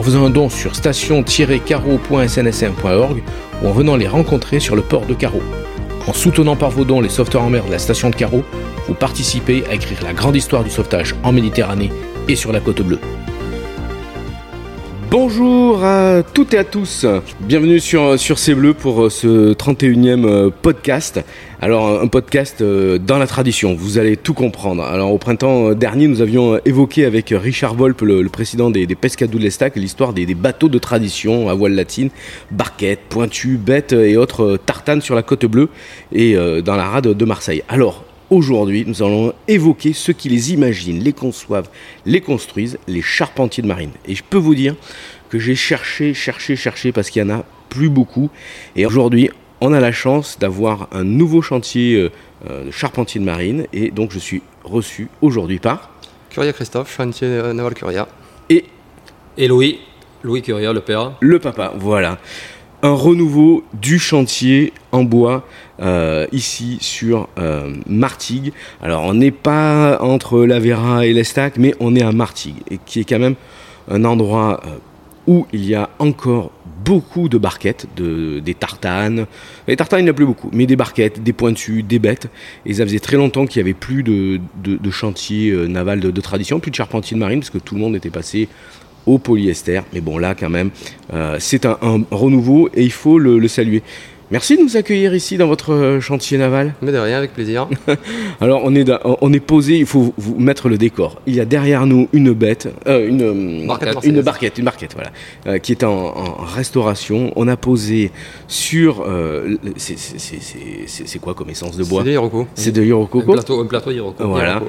en faisant un don sur station-carreau.snsm.org ou en venant les rencontrer sur le port de Carreau. En soutenant par vos dons les sauveteurs en mer de la station de Carreau, vous participez à écrire la grande histoire du sauvetage en Méditerranée et sur la côte bleue. Bonjour à toutes et à tous, bienvenue sur, sur C'est Bleu pour euh, ce 31e euh, podcast. Alors un podcast euh, dans la tradition, vous allez tout comprendre. Alors au printemps dernier, nous avions évoqué avec Richard Volpe, le, président des, des Pescadous de l'Estac, l'histoire des, bateaux de tradition à voile latine, barquettes, pointus, bêtes et autres tartanes sur la côte bleue et dans la rade de Marseille. Alors Aujourd'hui, nous allons évoquer ceux qui les imaginent, les conçoivent, les construisent, les charpentiers de marine. Et je peux vous dire que j'ai cherché, cherché, cherché parce qu'il y en a plus beaucoup. Et aujourd'hui, on a la chance d'avoir un nouveau chantier euh, euh, de charpentier de marine. Et donc, je suis reçu aujourd'hui par. Curia Christophe, chantier naval Curia. Et. Et Louis, Louis Curia, le père. Le papa, voilà un renouveau du chantier en bois euh, ici sur euh, Martigues. Alors on n'est pas entre la Vera et l'Estac, mais on est à Martigues, et qui est quand même un endroit euh, où il y a encore beaucoup de barquettes, de, des tartanes. Les tartanes, il n'y en a plus beaucoup, mais des barquettes, des pointus, des bêtes. Et ça faisait très longtemps qu'il n'y avait plus de, de, chantier naval de, de, tradition, plus de charpentier de marine, parce que tout le monde était passé au polyester. Mais bon, là, quand même, euh, c'est un, renouveau et il faut le, saluer. Merci de nous accueillir ici dans votre euh, chantier naval. Mais de rien, avec plaisir. Alors on est, on est posé, il faut vous mettre le décor. Il y a derrière nous une bête, euh, une, barquette, une barquette, une barquette, voilà, qui est en, restauration. On a posé sur, c'est quoi comme essence de bois? C'est de l'Iroko. C'est de l'Iroko. Un plateau, un plateau Voilà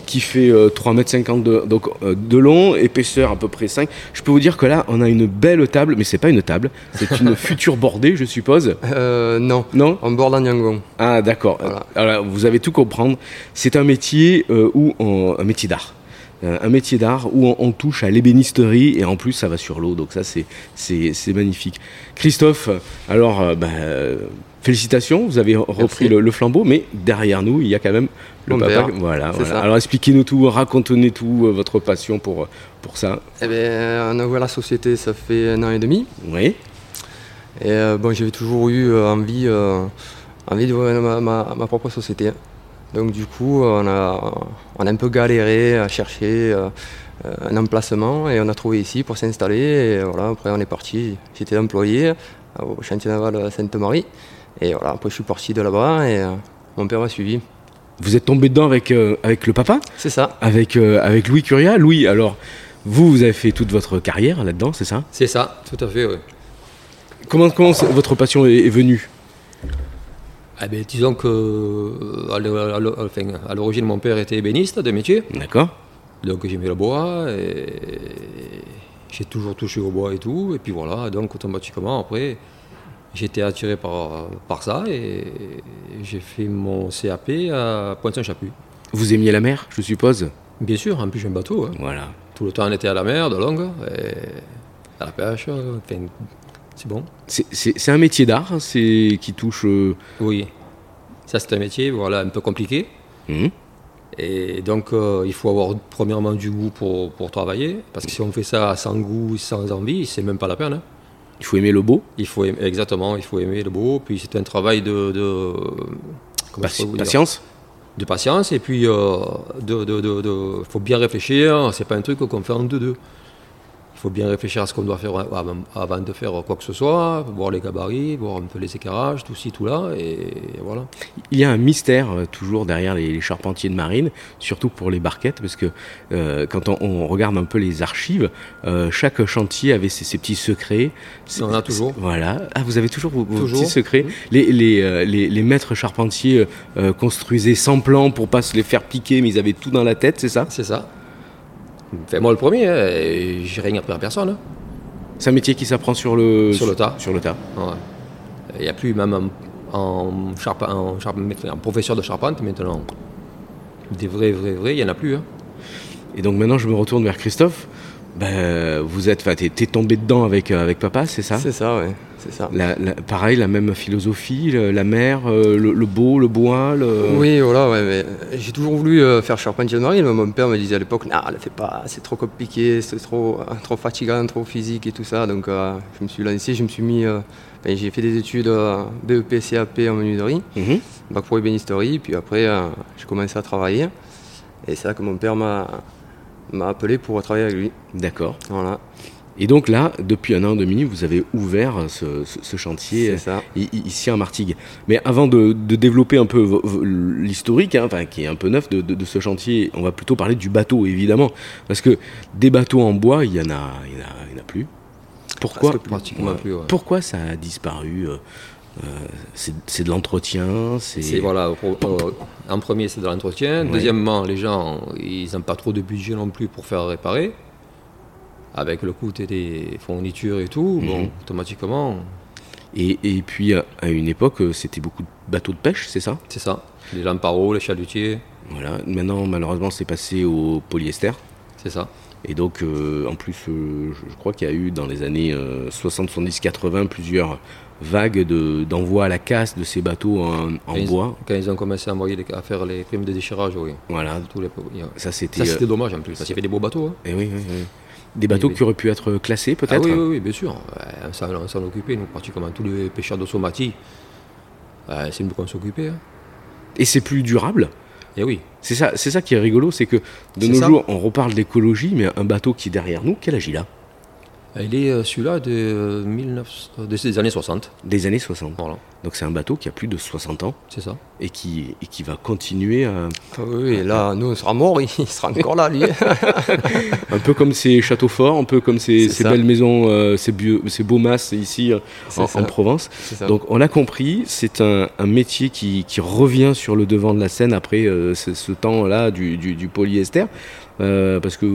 qui, fait 3,50 m de, donc, euh, de long, épaisseur à peu près 5. Je peux vous dire que là, on a une belle table, mais c'est pas une table, c'est une future bordée, je suppose. Euh, non. Non En borde en yangon. Ah, d'accord. Alors, vous avez tout comprendre. C'est un métier euh, où un métier d'art un métier d'art où on, touche à l'ébénisterie et en plus ça va sur l'eau donc ça c'est magnifique. Christophe, alors bah, félicitations, vous avez repris le, flambeau, mais derrière nous, il y a quand même le papa. Voilà, Alors expliquez-nous tout, racontez-nous tout, euh, votre passion pour, pour ça. Eh bien, on a ouvert la société, ça fait un an et demi. Oui. Et euh, bon, j'avais toujours eu euh, envie, envie d'ouvrir ma, ma, propre société. Donc du coup, on a, on a un peu galéré à chercher un emplacement et on a trouvé ici pour s'installer. Et voilà, après on est parti. J'étais employé au chantier naval Sainte-Marie. Et voilà, après je suis parti de là-bas et euh, mon père m'a suivi. Vous êtes tombé dedans avec, euh, avec le papa? C'est ça. Avec, euh, avec Louis Curia. Louis, alors, vous, vous avez fait toute votre carrière là-dedans, c'est ça? C'est ça, tout à fait, oui. Comment, comment votre passion est, venue? Eh bien, disons que à l'origine, mon père était ébéniste de métier. D'accord. Donc j'aimais le bois et j'ai toujours touché au bois et tout. Et puis voilà, donc automatiquement après, J'étais attiré par, par ça et j'ai fait mon CAP à Pointe-Saint-Chapuis. Vous aimiez la mer, je suppose? Bien sûr, en plus j'ai un bateau. Hein. Voilà. Tout le temps on était à la mer, de longue, et à la pêche, c'est bon. C'est un métier d'art hein, qui touche... Euh, oui, ça c'est un métier voilà, un peu compliqué. Mmh. Et donc, euh, il faut avoir premièrement du goût pour, pour, travailler, parce que si on fait ça sans goût, sans envie, c'est même pas la peine. Hein. Il faut aimer le beau il faut Exactement, il faut aimer le beau. Puis c'est un travail de. de patience De patience, et puis euh, de, de, faut bien réfléchir. C'est pas un truc qu'on fait en deux-deux. Il faut bien réfléchir à ce qu'on doit faire avant, de faire quoi que ce soit, voir les gabarits, voir un peu les éclairages, tout ci, tout là, et voilà. Il y a un mystère euh, toujours derrière les, les charpentiers de marine, surtout pour les barquettes, parce que euh, quand on, on regarde un peu les archives, euh, chaque chantier avait ses, ses petits secrets. On en a toujours. Voilà. Ah, vous avez toujours vos, vos Toujours. petits secrets. Les, les, les, les maîtres charpentiers euh, construisaient sans plan pour pas se les faire piquer, mais ils avaient tout dans la tête, c'est ça? C'est ça. Enfin, moi le premier, hein, et j'ai rien appris à personne. hein. C'est un métier qui s'apprend sur le Sur le tas. Sur le tas. Ouais. Il n'y a plus même en, en, charpe- en charpe- en professeur de charpente maintenant. Des vrais, vrais, vrais, il n'y en a plus. hein. Et donc maintenant, je me retourne vers Christophe. Ben, vous êtes, enfin, t'es, t'es tombé dedans avec, euh, avec papa, c'est ça? C'est ça, ouais. C'est ça. La- la- Pareil, la même philosophie, la mer, euh, le, le beau, le bois, le... Oui, voilà, ouais, j'ai toujours voulu euh, faire charpentier de marine, mais mon père me disait à l'époque, non, le fais pas, c'est trop compliqué, c'est trop, euh, trop fatigant, trop physique et tout ça. Donc euh, je me suis lancé, je me suis mis, ben, j'ai fait des études BEP, CAP en menuiserie, Mhm. bac pro ébénisterie, puis après j'ai commencé à travailler. Et c'est là que mon père m'a m'a appelé pour travailler avec lui. D'accord. Voilà, Et donc là, depuis un an et demi, vous avez ouvert ce, ce- ce chantier ici à Martigues. Mais avant de, de développer un peu l'historique, hein, enfin, qui est un peu neuf de, de- de ce chantier, on va plutôt parler du bateau, évidemment. Parce que des bateaux en bois, il y en en en a plus. Pourquoi, Presque plus. Ouais. pourquoi ça a disparu euh, euh, c'est, de l'entretien, c'est... Voilà, en premier c'est de l'entretien. Ouais. Deuxièmement, les gens ils n'ont pas trop de budget non plus pour faire réparer. Avec le coût des fournitures et tout, bon, Mhm. automatiquement, Et, et puis à une époque, euh, c'était beaucoup de bateaux de pêche, c'est ça? C'est ça. Les lamparos, les chalutiers, Voilà. Maintenant, malheureusement, c'est passé au polyester. c'est ça. Et donc, euh, en plus, euh, je, crois qu'il y a eu dans les années euh, 60, 70, 80 plusieurs vagues de- d'envoi à la casse de ces bateaux en, en Quand ils- bois. Quand ils ont commencé à, envoyer les- à faire les primes de déchirage, oui. Voilà. Tous les, Ça, c'était. ça c'était dommage en plus, y avait des beaux bateaux. hein. eh oui, oui, oui. Des bateaux qui auraient pu être classés, Ah peut-être oui, oui, oui, bien sûr. Ça, on s'en occupait, nous, pratiquement tous les pêcheurs de Somati. Ouais, c'est nous qu'on s'occupait. hein. Et c'est plus durable? Et oui, C'est ça, c'est ça qui est rigolo, c'est que de nos ça. jours, on reparle d'écologie, mais un bateau qui est derrière nous, quel âge il a? Il est euh, celui-là de, euh, 19 euh, de- des années 60. Des années 60. Voilà, Donc c'est un bateau qui a plus de 60 ans c'est ça. et qui, et qui va continuer à, Ah oui, et là, nous on sera morts, il sera encore là, lui. Un peu comme ces châteaux forts, un peu comme ces, belles maisons, euh, ces, bio- ces beaux masses ici euh, en, en Provence. Donc on l'a compris, c'est un, un métier qui, qui revient sur le devant de la scène après euh, ce, ce temps-là du, du- du polyester. Euh, parce que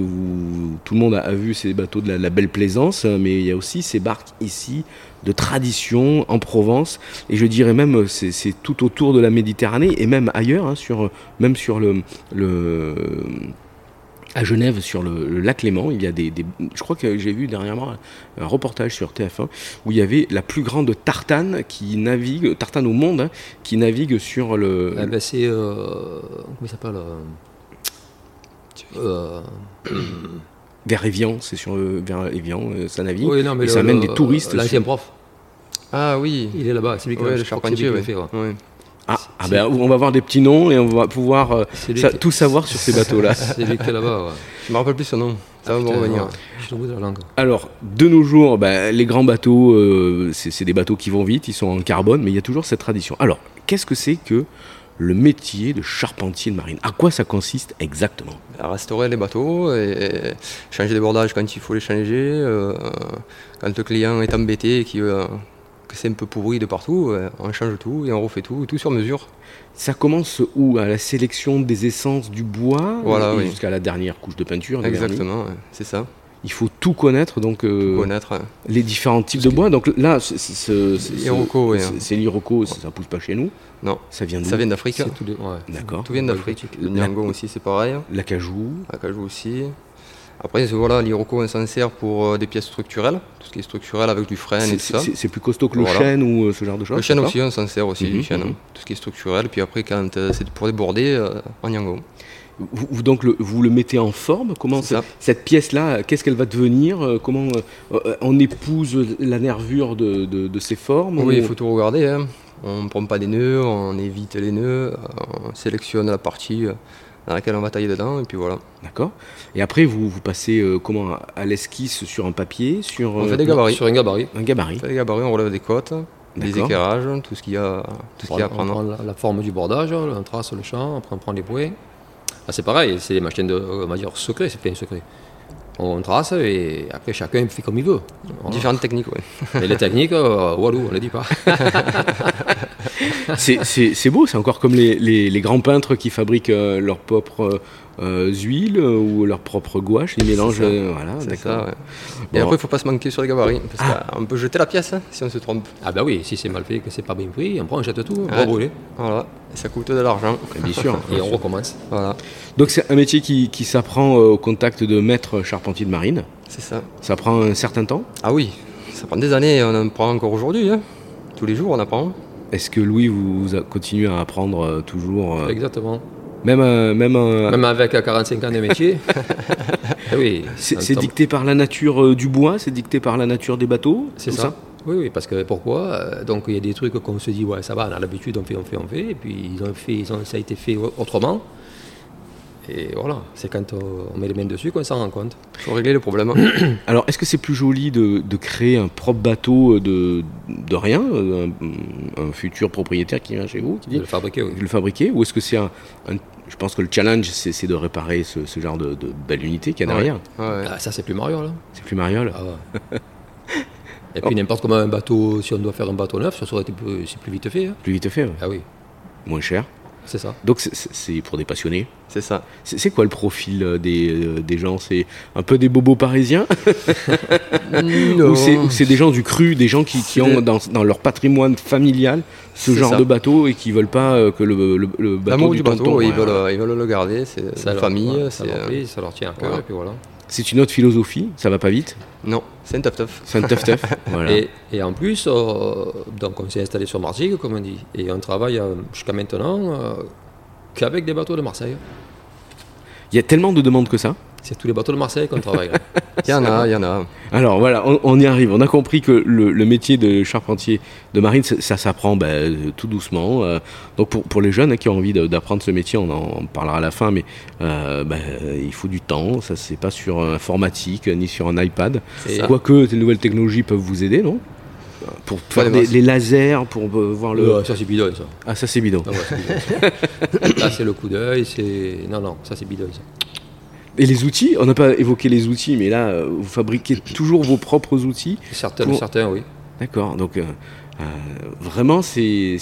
tout le monde a, vu ces bateaux de la, belle plaisance, euh, mais il y a aussi ces barques ici de tradition en Provence, et je dirais même c'est tout autour de la Méditerranée et même ailleurs, hein, sur, même sur le, à Genève, sur le, lac Léman, il y a des, Je crois que j'ai vu dernièrement un reportage sur TF1 où il y avait la plus grande tartane qui navigue, tartane au monde, hein, qui navigue sur le. Eh ben, c'est. euh, comment il s'appelle euh, euh, vers Évian, c'est sur le- vers Évian, euh, ça navigue. oui, non, mais et le- ça amène le- des touristes. L'ancien sur- prof, Ah oui, il est là-bas, c'est lui qui ouais, le charpentier, qui l'a ouais. fait. ouais. Ouais. Ah, ah ben, on va avoir des petits noms et on va pouvoir euh, ça- tout savoir sur ces bateaux-là. C'est lui qui est là-bas. ouais. Je me rappelle plus son nom, ça va me Putain, revenir. ouais, Je suis au bout de la langue. Alors, de nos jours, ben, les grands bateaux, euh, c'est c'est des bateaux qui vont vite, ils sont en carbone, mais il y a toujours cette tradition. Alors, qu'est-ce que c'est que le métier de charpentier de marine À quoi ça consiste exactement? À restaurer les bateaux et changer les bordages quand il faut les changer. euh, quand le client est embêté et euh, que c'est un peu pourri de partout, euh, on change tout et on refait tout, tout sur mesure. Ça commence où? À la sélection des essences du bois Voilà, oui. jusqu'à la dernière couche de peinture. Exactement, c'est ça. Il faut tout connaître, donc euh, Connaître. hein. les différents types de bois. Donc là, c'est- c'est- c'est- L'iroko, c'est- hein. l'iroko, ça, pousse pas chez nous. Non, Ça vient d'où ça vient d'Afrique. C'est tout de- ouais. D'accord. Tout vient d'Afrique. Le Nyangon aussi, c'est pareil. L'acajou. Acajou aussi. Après, voilà, l'Iroko, on s'en sert pour euh, des pièces structurelles. Tout ce qui est structurel avec du frein et C'est- tout ça. C'est plus costaud que le Voilà. chêne ou euh, ce genre de choses Le chêne aussi, on s'en sert aussi, Mhm, du chêne. mhm. Tout ce qui est structurel. Puis après, quand c'est pour déborder, en Nyangon. Vous, vous- donc le- vous le mettez en forme Comment C'est ce- ça. cette pièce-là, qu'est-ce qu'elle va devenir Euh, Comment euh, euh, on épouse la nervure de, de- de ces formes Oui, ou- il faut tout regarder. hein. On ne prend pas des nœuds, on évite les nœuds, on sélectionne la partie euh, dans laquelle on va tailler dedans, et puis voilà. D'accord. Et après, vous, vous passez euh, comment à l'esquisse sur un papier, sur On fait des gabarits. Sur un gabarit. un gabarit. On fait des gabarits, on relève des côtes, des éclairages, tout ce qu'il y a, tout ce qu'il y a à on prendre. prend la, la forme du bordage, on trace le champ, après on prend les bouées. Ah, c'est pareil, c'est des machines de, on va dire, secret, c'est plein de secret. On trace et après chacun fait comme il veut. Différentes techniques, oui. Et les techniques, euh, walou, on ne les dit pas. C'est- beau, c'est encore comme les, les- les grands peintres qui fabriquent euh, leurs propres euh, huiles euh, ou leurs propres gouaches, ils mélangent. euh, voilà, C'est d'accord. Et après, il faut pas se manquer sur les gabarits, parce Ah. qu'on peut jeter la pièce hein, si on se trompe. Ah ben oui, si c'est mal fait, que c'est pas bien pris, on prend, on jette tout, on va brûler. Voilà, et ça coûte de l'argent. Bien sûr. Et on recommence. Voilà, Donc c'est un métier qui, qui s'apprend au contact de maîtres charpentiers de marine. c'est ça. Ça prend un certain temps. Ah oui, ça prend des années, on en prend encore aujourd'hui. hein. Tous les jours, on apprend. Est-ce que Louis vous, continue à apprendre euh, toujours, euh, Exactement. même, euh, même, euh, Même avec euh, 45 ans de métier. Oui. c'est dicté par la nature euh, du bois, c'est dicté par la nature des bateaux, C'est ça. Oui, oui, parce que pourquoi Donc il y a des trucs qu'on se dit, ouais, ça va, on a l'habitude, on fait, on fait, on fait, et puis ils ont fait, ils ont, ça a été fait autrement. Et voilà, c'est quand on met les mains dessus qu'on s'en rend compte. Il faut régler le problème. Alors, est-ce que c'est plus joli de, de créer un propre bateau euh, de, de rien, euh, un, un futur propriétaire qui vient chez vous, qui De dit le fabriquer, oui. de le fabriquer, ou est-ce que c'est un, un- Je pense que le challenge, c'est de réparer ce, ce genre de, de belle unité qu'il y a derrière. Ouais, ouais. Ah, ça, c'est plus Mario, là. C'est plus mariole. Ah ouais. Et puis n'importe comment un bateau, si on doit faire un bateau neuf, ça serait plus, plus vite fait. hein. Plus vite fait. Ah oui, moins cher. C'est ça. Donc c'est- pour des passionnés. C'est ça. C'est quoi le profil euh, des, euh, des gens? C'est un peu des bobos parisiens? Ou c'est ou c'est des gens du cru, des gens qui, ont des- dans, dans leur patrimoine familial ce genre ça. de bateau et qui veulent pas euh, que le, le, le bateau L'amour du, du bateau, tonton, ils, ouais, veulent, voilà. euh, ils veulent le garder, c'est leur- famille. ouais, ça c'est, leur euh, ça leur tient à cœur, voilà. et puis voilà. C'est une autre philosophie, ça va pas vite. Non, c'est un tough-tough. C'est un tough tough. voilà. Et, et en plus, euh, donc on s'est installé sur Martigues, comme on dit, et on travaille euh, jusqu'à maintenant euh, qu'avec des bateaux de Marseille. Il y a tellement de demandes que ça. C'est tous les bateaux de Marseille qu'on travaille. là. Il y en a, il y en a. Alors voilà, on, on y arrive. On a compris que le, le métier de charpentier de marine, ça, ça s'apprend ben, tout doucement. Euh, donc pour, pour les jeunes hein, qui ont envie d'apprendre ce métier, on en parlera à la fin, mais euh, ben, il faut du temps. Ça c'est pas sur informatique euh, ni sur un iPad. Quoique les nouvelles technologies peuvent vous aider, non? Pour faire les des, les lasers, pour euh, voir le. Ça c'est bidon ça. Ah ça c'est bidon. Ah ouais, c'est bidon. Là c'est le coup d'œil, c'est. Non, non, ça c'est bidon ça. Et les outils, on n'a pas évoqué les outils, mais là euh, vous fabriquez toujours vos propres outils. Certains, Pour- certains oui. D'accord, donc euh, euh, vraiment c'est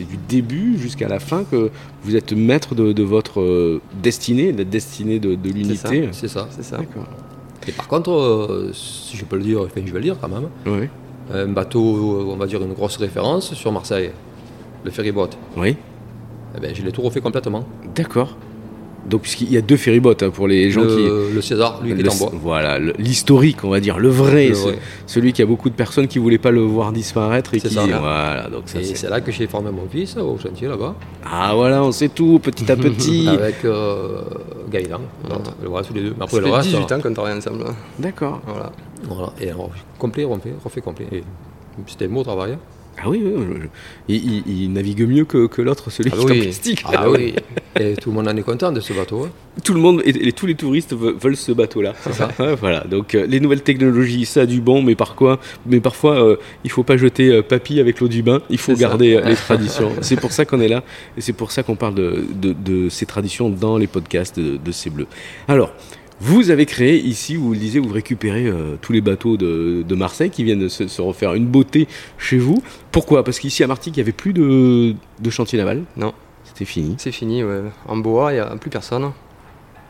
du début jusqu'à la fin que vous êtes maître de, de votre destinée, de la destinée de, de l'unité. C'est ça. C'est ça. D'accord. Et par contre, euh, si je peux le dire, enfin je vais le dire quand même, Oui. un bateau, on va dire une grosse référence sur Marseille, le ferryboat, Oui. eh ben, je l'ai tout refait complètement. D'accord. Donc puisqu'il y a deux ferrybots hein, pour les gens qui. le, le César, lui qui le- est en bois. Voilà, le- l'historique, on va dire, le vrai, Le ce- vrai. celui qui a beaucoup de personnes qui voulaient pas le voir disparaître et C'est ça. Voilà, donc ça Et c'est. là que j'ai formé mon fils au chantier là-bas, Ah voilà, on sait tout, petit à petit. avec euh, Gaëlan. Voilà, tous les deux. Après le fait reste, 18 ans qu'on travaille ensemble. D'accord. Voilà. Voilà. Et alors, complet, refait, refait complet. Et C'était un beau travail. hein. Ah oui, oui, oui. Il, il- il navigue mieux que, que l'autre, celui Ah qui est en oui. plastique. Ah oui. Et tout le monde en est content de ce bateau. hein. Tout le monde et, et tous les touristes ve- veulent ce bateau-là. C'est ça. voilà. Donc euh, les nouvelles technologies, ça a du bon, mais par quoi Mais parfois, euh, il faut pas jeter euh, papy avec l'eau du bain. Il faut garder les traditions. C'est pour ça qu'on est là et c'est pour ça qu'on parle de, de- de ces traditions dans les podcasts de, de C'est Bleu. Alors. Vous avez créé ici, vous le disiez, vous récupérez euh, tous les bateaux de, de Marseille qui viennent de se, se refaire une beauté chez vous. Pourquoi? Parce qu'ici à Martigues, il n'y avait plus de, de chantier naval. Non. C'était fini. C'est fini, ouais. En bois, il n'y a plus personne.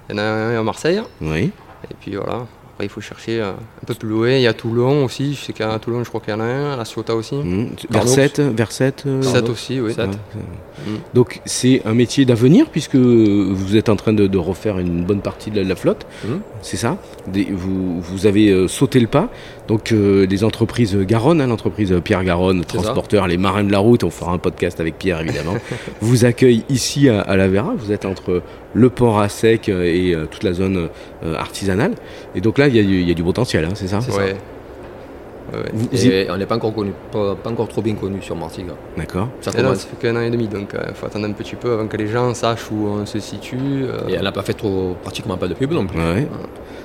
Il y en a un à Marseille. Oui. Et puis voilà. Après, il faut chercher euh, un peu plus loin. Il y a Toulon aussi. Je sais qu'à Toulon, je crois qu'il y en a un. À La Ciotat aussi. Mmh. Carnot. Versette, Versette. euh, aussi, oui. Sept. Ouais. Mm. Donc c'est un métier d'avenir puisque vous êtes en train de, de refaire une bonne partie de la, la flotte, Mhm. C'est ça Des- vous, vous avez euh, sauté le pas. Donc euh, les entreprises Garonne, hein, l'entreprise Pierre Garonne, transporteur, les marins de la route, on fera un podcast avec Pierre évidemment, vous accueille ici à, à La Vera. Vous êtes entre le port à sec euh, et euh, toute la zone euh, artisanale. Et donc là il y, a du- il y a du potentiel, hein, c'est ça ouais. Ouais. Vous- vous y- Et on n'est pas encore connu, pas, pas encore trop bien connu sur Martigues. D'accord. Ça Et là, commence. ça fait qu'un an et demi, donc il faut attendre un petit peu avant que les gens sachent où on se situe. euh, Et elle n'a pas fait trop, pratiquement pas de pub non plus. Ouais.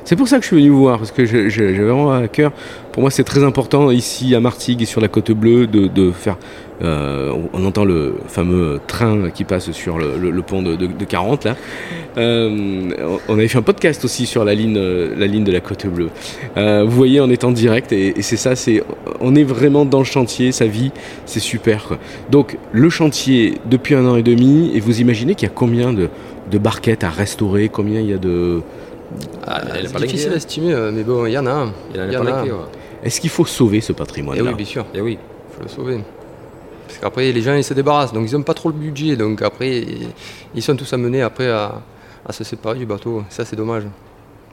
C'est pour ça que je suis venu vous voir, parce que j'ai vraiment à cœur. Pour moi, c'est très important ici à Martigues et sur la côte bleue de, faire. euh, on- entend le fameux train qui passe sur le, pont de, de- de 40 là. Euh, on avait fait un podcast aussi sur la ligne, la ligne de la côte bleue. Euh, vous voyez, on est en direct et, c'est ça, c'est, on est vraiment dans le chantier, sa vie, c'est super. Donc le chantier depuis un an et demi, et vous imaginez qu'il y a combien de barquettes à restaurer, combien il y a de, ah, elle est c'est difficile à estimer, euh, mais bon, il y en a. Il y en ouais. Est-ce qu'il faut sauver ce Et patrimoine-là oui, bien sûr, Et oui. il faut le sauver. Parce qu'après, les gens, ils se débarrassent, donc ils n'ont pas trop le budget, donc après, ils- sont tous amenés après à, à se séparer du bateau. Ça, c'est dommage.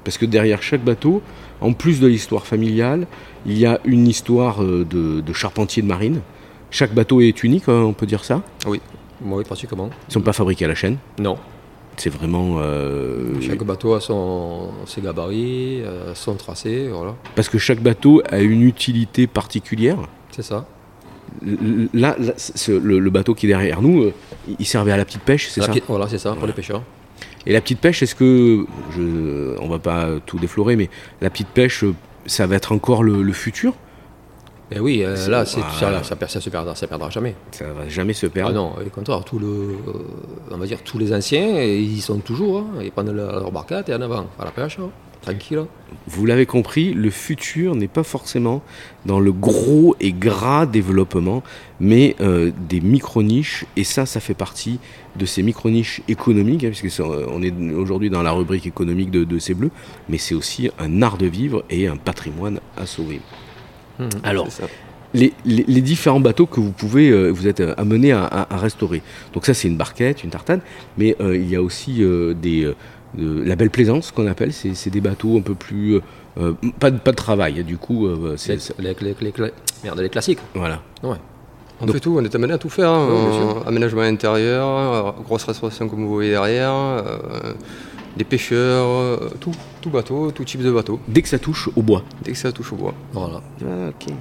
Parce que derrière chaque bateau, en plus de l'histoire familiale, il y a une histoire euh, de, de charpentier de marine. Chaque bateau est unique, hein, on peut dire ça? Moi, oui, pratiquement. Ils ne sont pas fabriqués à la chaîne? Non. C'est vraiment. euh, Chaque bateau a son, ses gabarits, euh, son tracé, voilà. Parce que chaque bateau a une utilité particulière. C'est ça. Là, le, le bateau qui est derrière nous, euh, il- servait à la petite pêche, c'est ça petite- Voilà, c'est ça, pour les pêcheurs. Et la petite pêche, est-ce que. Je, on va pas tout déflorer, mais la petite pêche, ça va être encore le, le futur? Et oui, euh, là, c'est, voilà. ça, ça, perd- ça se perdra, ça perdra jamais. Ça va jamais se Ah perdre. non, au contraire, tout le, euh, on va dire tous les anciens, ils y sont toujours, hein, ils prennent leur, barquette et en avant, à la pêche, hein, tranquille. hein. Vous l'avez compris, le futur n'est pas forcément dans le gros et gras développement, mais euh, des micro-niches, et ça, ça fait partie de ces micro-niches économiques, hein, puisque on est aujourd'hui dans la rubrique économique de, de ces bleus, mais c'est aussi un art de vivre et un patrimoine à sauver. Mhm. Alors, les, les- les différents bateaux que vous pouvez, euh, vous êtes euh, amenés à, à- à restaurer. Donc ça, c'est une barquette, une tartane, mais euh, il y a aussi euh, des, euh, de- la belle plaisance qu'on appelle. C'est des bateaux un peu plus, pas, de, pas de travail. Du coup, euh, c'est Les, c'est- les- les- les- les- merde, les classiques. voilà. Ouais. On Donc- fait tout, on est amené à tout faire. hein. Oui, Euh, aménagement intérieur, grosse restauration comme vous voyez derrière, euh, des pêcheurs, euh, tout, tout bateau, tout type de bateau, Dès que ça touche au bois. dès que ça touche au bois. Voilà. Ah, ok.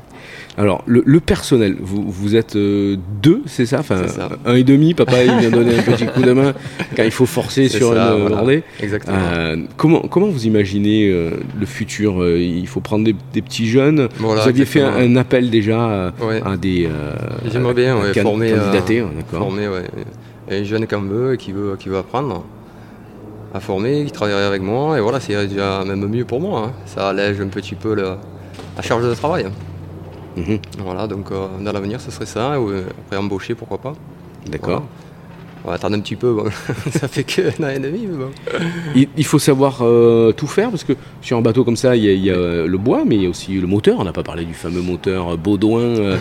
Alors, le, le personnel, vous, vous êtes euh, deux, c'est ça? Enfin, C'est ça. un et demi. Papa, il vient donner un petit coup de main quand il faut forcer sur ça, une voilà. bordée. Exactement. Euh, comment, comment vous imaginez euh, le futur Il faut prendre des, des petits jeunes. Voilà, vous aviez fait un, appel déjà à, Ouais. à des. euh, J'aimerais bien ouais, can- former, candidater, hein, d'accord. former ouais, un jeune qui en veut et qui veut, qui veut apprendre à former, qui travaillerait avec moi. Et voilà, c'est déjà même mieux pour moi. hein. Ça allège un petit peu le- la charge de travail. Mhm, Voilà, donc euh, dans l'avenir, ce serait ça. Ou euh, après embaucher, pourquoi pas. D'accord. Voilà. On va attendre un petit peu, bon. ça fait que un an et demi, mais bon. Il, il faut savoir euh, tout faire parce que sur un bateau comme ça, il y a, il y a, euh, le bois, mais il y a aussi le moteur. On n'a pas parlé du fameux moteur euh, Baudouin. euh,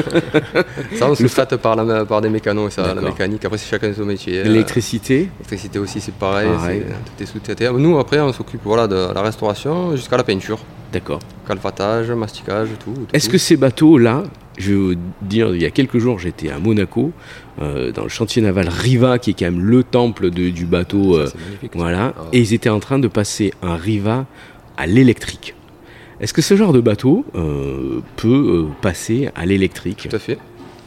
Ça, on se traite par, la, par des mécanos, ça, la mécanique. Après, c'est chacun son métier. L'électricité. L'électricité aussi, c'est pareil. Tout est sous-traité. Nous, après, on s'occupe voilà, de la restauration jusqu'à la peinture. D'accord. Calfatage, masticage, tout. tout, Est-ce que ces bateaux-là, je vais vous dire, il y a quelques jours, j'étais à Monaco, euh, dans le chantier naval Riva, qui est quand même le temple de- du bateau. euh, Ça, c'est magnifique. Voilà. Ah. Et ils étaient en train de passer un Riva à l'électrique. Est-ce que ce genre de bateau euh, peut euh, passer à l'électrique? Tout à fait.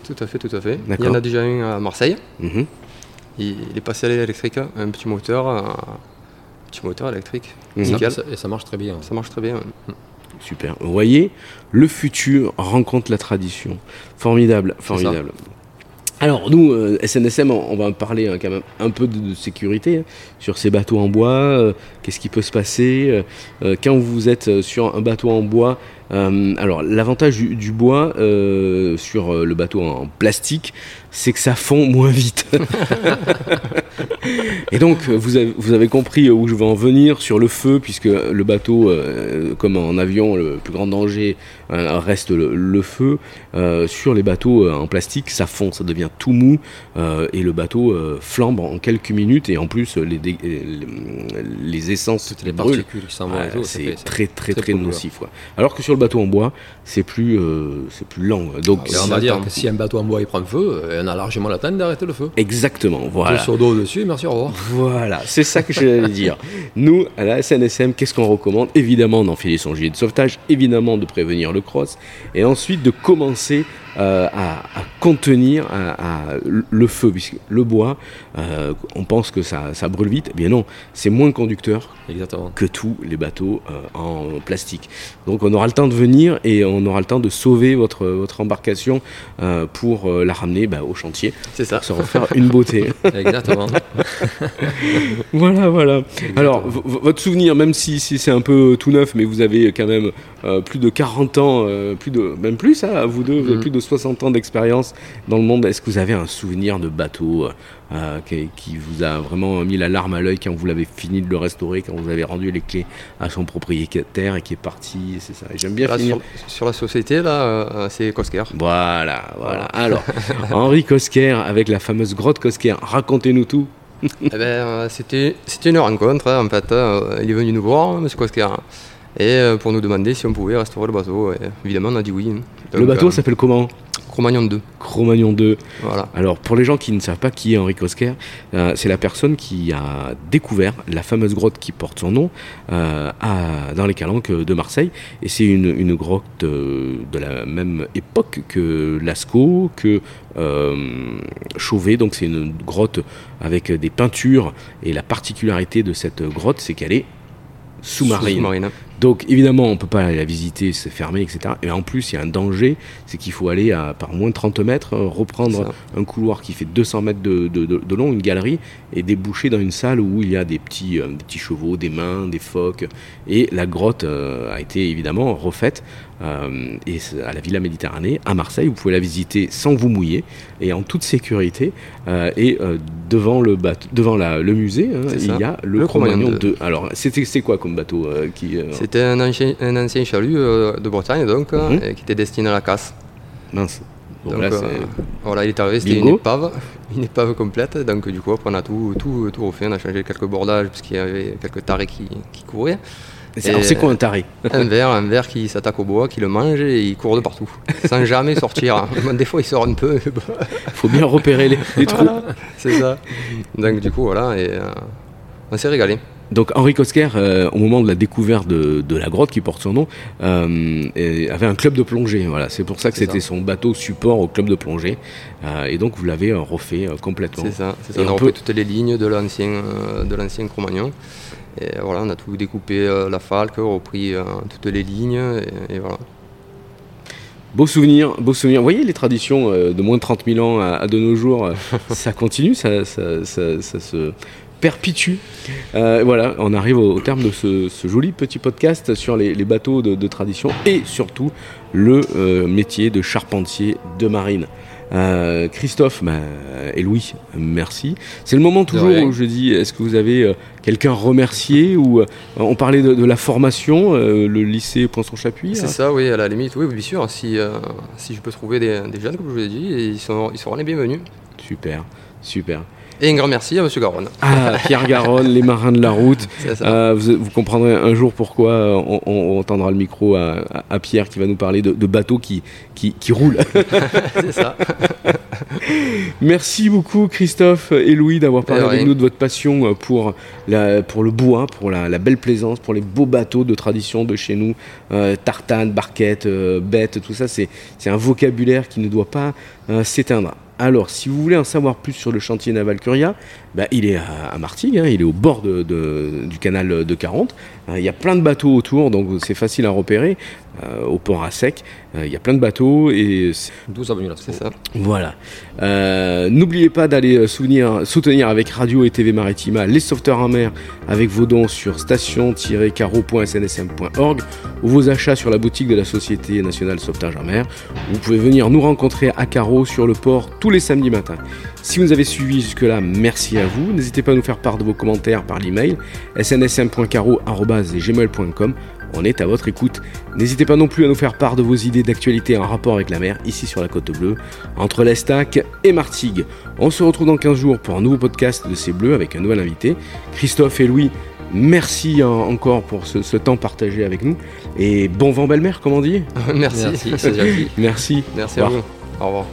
Tout à fait, tout à fait. Il y en a déjà un à Marseille. Mhm. Il, il est passé à l'électrique, un petit moteur, un petit moteur électrique. Mhm. Ça- Nickel. ça- et ça marche très bien. Ça marche très bien. Super. Vous voyez, le futur rencontre la tradition. Formidable, formidable. Alors nous, euh, SNSM, on, va parler hein, quand même un peu de, de sécurité hein, sur ces bateaux en bois. euh, Qu'est-ce qui peut se passer euh, quand vous êtes sur un bateau en bois euh, Alors l'avantage du, du bois euh, sur euh, le bateau en plastique, c'est que ça fond moins vite. Et donc, vous avez, vous avez compris où je veux en venir sur le feu, puisque le bateau, euh, comme en avion, le plus grand danger reste le, le feu. Sur les bateaux en plastique, ça fond, ça devient tout mou, et le bateau flambe en quelques minutes, et en plus, les, les, les essences les brûlent. ça c'est très très très, nocif. Alors que sur le bateau en bois, c'est plus, euh, c'est plus lent. Donc, Et on va dire que si un bateau en bois il prend feu, euh, on a largement la tente d'arrêter le feu. Exactement, voilà. Deux dessus, merci, au revoir. Voilà, c'est ça que j'allais dire. Nous, à la SNSM, qu'est-ce qu'on recommande? Évidemment d'enfiler son gilet de sauvetage, évidemment de prévenir le cross, et ensuite de commencer euh, à, à contenir à- à le feu, puisque le bois, euh, on pense que ça, ça brûle vite. Eh bien non, c'est moins conducteur Exactement. que tous les bateaux euh, en plastique. Donc on aura le temps de venir et on aura le temps de sauver votre, votre embarcation pour la ramener bah, au chantier, C'est ça. pour se refaire une beauté. Exactement. Voilà, voilà. Alors, votre souvenir, même si, si c'est un peu tout neuf, mais vous avez quand même plus de 40 ans, plus de, même plus, hein, vous deux, vous avez Mhm. plus de 60 ans d'expérience dans le monde. Est-ce que vous avez un souvenir de bateau euh, qui, qui vous a vraiment mis la larme à l'œil quand vous l'avez fini de le restaurer, quand vous avez rendu les clés à son propriétaire et qui est parti C'est ça. J'aime bien Là, finir. sur, sur la société, là, euh, c'est Kosker. Voilà, voilà. Alors, Henri Kosker avec la fameuse grotte Kosker. Racontez-nous tout. Eh ben, euh, c'était, c'était une rencontre, hein, en fait. euh, il est venu nous voir, M. Kosker, hein, et euh, pour nous demander si on pouvait restaurer le bateau. Et évidemment, on a dit oui. hein. le bateau euh, s'appelle comment? Cro-Magnon 2. Cro-Magnon 2. Voilà. Alors, pour les gens qui ne savent pas qui est Henri Kosker, euh, c'est la personne qui a découvert la fameuse grotte qui porte son nom euh, à- dans les Calanques de Marseille. Et c'est une, une grotte euh, de la même époque que Lascaux, que Chauvet. Donc, c'est une grotte avec des peintures. Et la particularité de cette grotte, c'est qu'elle est sous-marine. Sous-marine. Donc évidemment, on peut pas aller la visiter, c'est fermé, etc. Et en plus, il y a un danger, c'est qu'il faut aller à par moins de 30 mètres, euh, reprendre un couloir qui fait 200 mètres de, de- de- de long, une galerie, et déboucher dans une salle où il y a des petits, euh, des petits chevaux, des mains, des phoques. Et la grotte euh, a été évidemment refaite euh, et à la Villa Méditerranée, à Marseille. Vous pouvez la visiter sans vous mouiller et en toute sécurité. Euh, et euh, devant le bateau, devant la- le musée, hein, il ça. y a le, Le Cro-Magnon Cro-Magnon 2. Alors, c'était c'est quoi comme bateau qui C'était un ancien, un ancien chalut de Bretagne, donc, euh, Mhm. qui était destiné à la casse. Mince. Bon, Donc, là, voilà, il est arrivé, c'était une épave, une épave complète. Donc, du coup, après, on a tout, tout, tout refait. On a changé quelques bordages, parce qu'il y avait quelques tarés qui, qui couraient. C'est- quoi un taré Un verre, un verre qui s'attaque au bois, qui le mange et il court de partout, sans jamais sortir. Des fois, il sort un peu. faut bien repérer les, les trous. Voilà, c'est ça. Donc, du coup, voilà, et euh, on s'est régalé. Donc Henri Kosker, euh, au moment de la découverte de, de la grotte qui porte son nom, euh, avait un club de plongée. Voilà, c'est pour ça que c'était son bateau support au club de plongée. Euh, et donc vous l'avez refait complètement. C'est ça. ça. On a peut- toutes les lignes de l'ancien de l'ancien Cro-Magnon. Et voilà, on a tout découpé euh, la falque, repris euh, toutes les lignes, et, et voilà. Beau souvenir, beau souvenir. Vous voyez les traditions euh, de moins de 30 000 ans à, à de nos jours, ça continue, ça, ça- ça- ça se perpétue. Voilà, on arrive au, au terme de ce, ce joli petit podcast sur les, les bateaux de, de tradition et surtout le métier de charpentier de marine. Euh, Christophe bah, et Louis, merci. C'est le moment toujours où je dis est-ce que vous avez euh, quelqu'un à remercier ou euh, on parlait de, de la formation, euh, le lycée Poinçon Chapuis. C'est hein. ça, oui, à la limite, oui, bien sûr. Si, euh, si je peux trouver des, des jeunes, comme je vous l'ai dit, ils, sont, ils seront les bienvenus. Super, super. Et un grand merci à M. Garonne. Ah, Pierre Garonne, les marins de la route. Euh, vous, vous comprendrez un jour pourquoi euh, on, on- on tendra le micro à, à- à Pierre qui va nous parler de, de bateaux qui, qui, qui roulent. c'est ça. Merci beaucoup Christophe et Louis d'avoir parlé avec nous de votre passion euh, pour, la, pour le bois, pour la, la belle plaisance, pour les beaux bateaux de tradition de chez nous. Euh, tartane, barquette, euh, bête, tout ça, c'est un vocabulaire qui ne doit pas euh, s'éteindre. Alors, si vous voulez en savoir plus sur le chantier naval Curia, bah, il est à, à Martigues, hein, il est au bord de- de- du canal de 40. Euh, il y a plein de bateaux autour, donc c'est facile à repérer. Euh, au port à sec, euh, il y a plein de bateaux et c'est- 12 avenues là. C'est ça. voilà. Euh, N'oubliez pas d'aller euh, soutenir, soutenir avec Radio et TV Maritima les sauveteurs en mer avec vos dons sur station-caro.snsm.org ou vos achats sur la boutique de la Société nationale sauvetage en mer. Vous pouvez venir nous rencontrer à Caro sur le port tous les samedis matins. Si vous nous avez suivis jusque-là, merci à vous. N'hésitez pas à nous faire part de vos commentaires par l'email snsm.caro.gmail.com. On est à votre écoute. N'hésitez pas non plus à nous faire part de vos idées d'actualité en rapport avec la mer, ici sur la Côte Bleue, entre l'Estac et Martigues. On se retrouve dans 15 jours pour un nouveau podcast de C'est Bleu avec un nouvel invité. Christophe et Louis, Merci encore pour ce, temps partagé avec nous. Et bon vent belle-mère, comme on dit Merci. Merci. Merci. Merci à vous. Au revoir.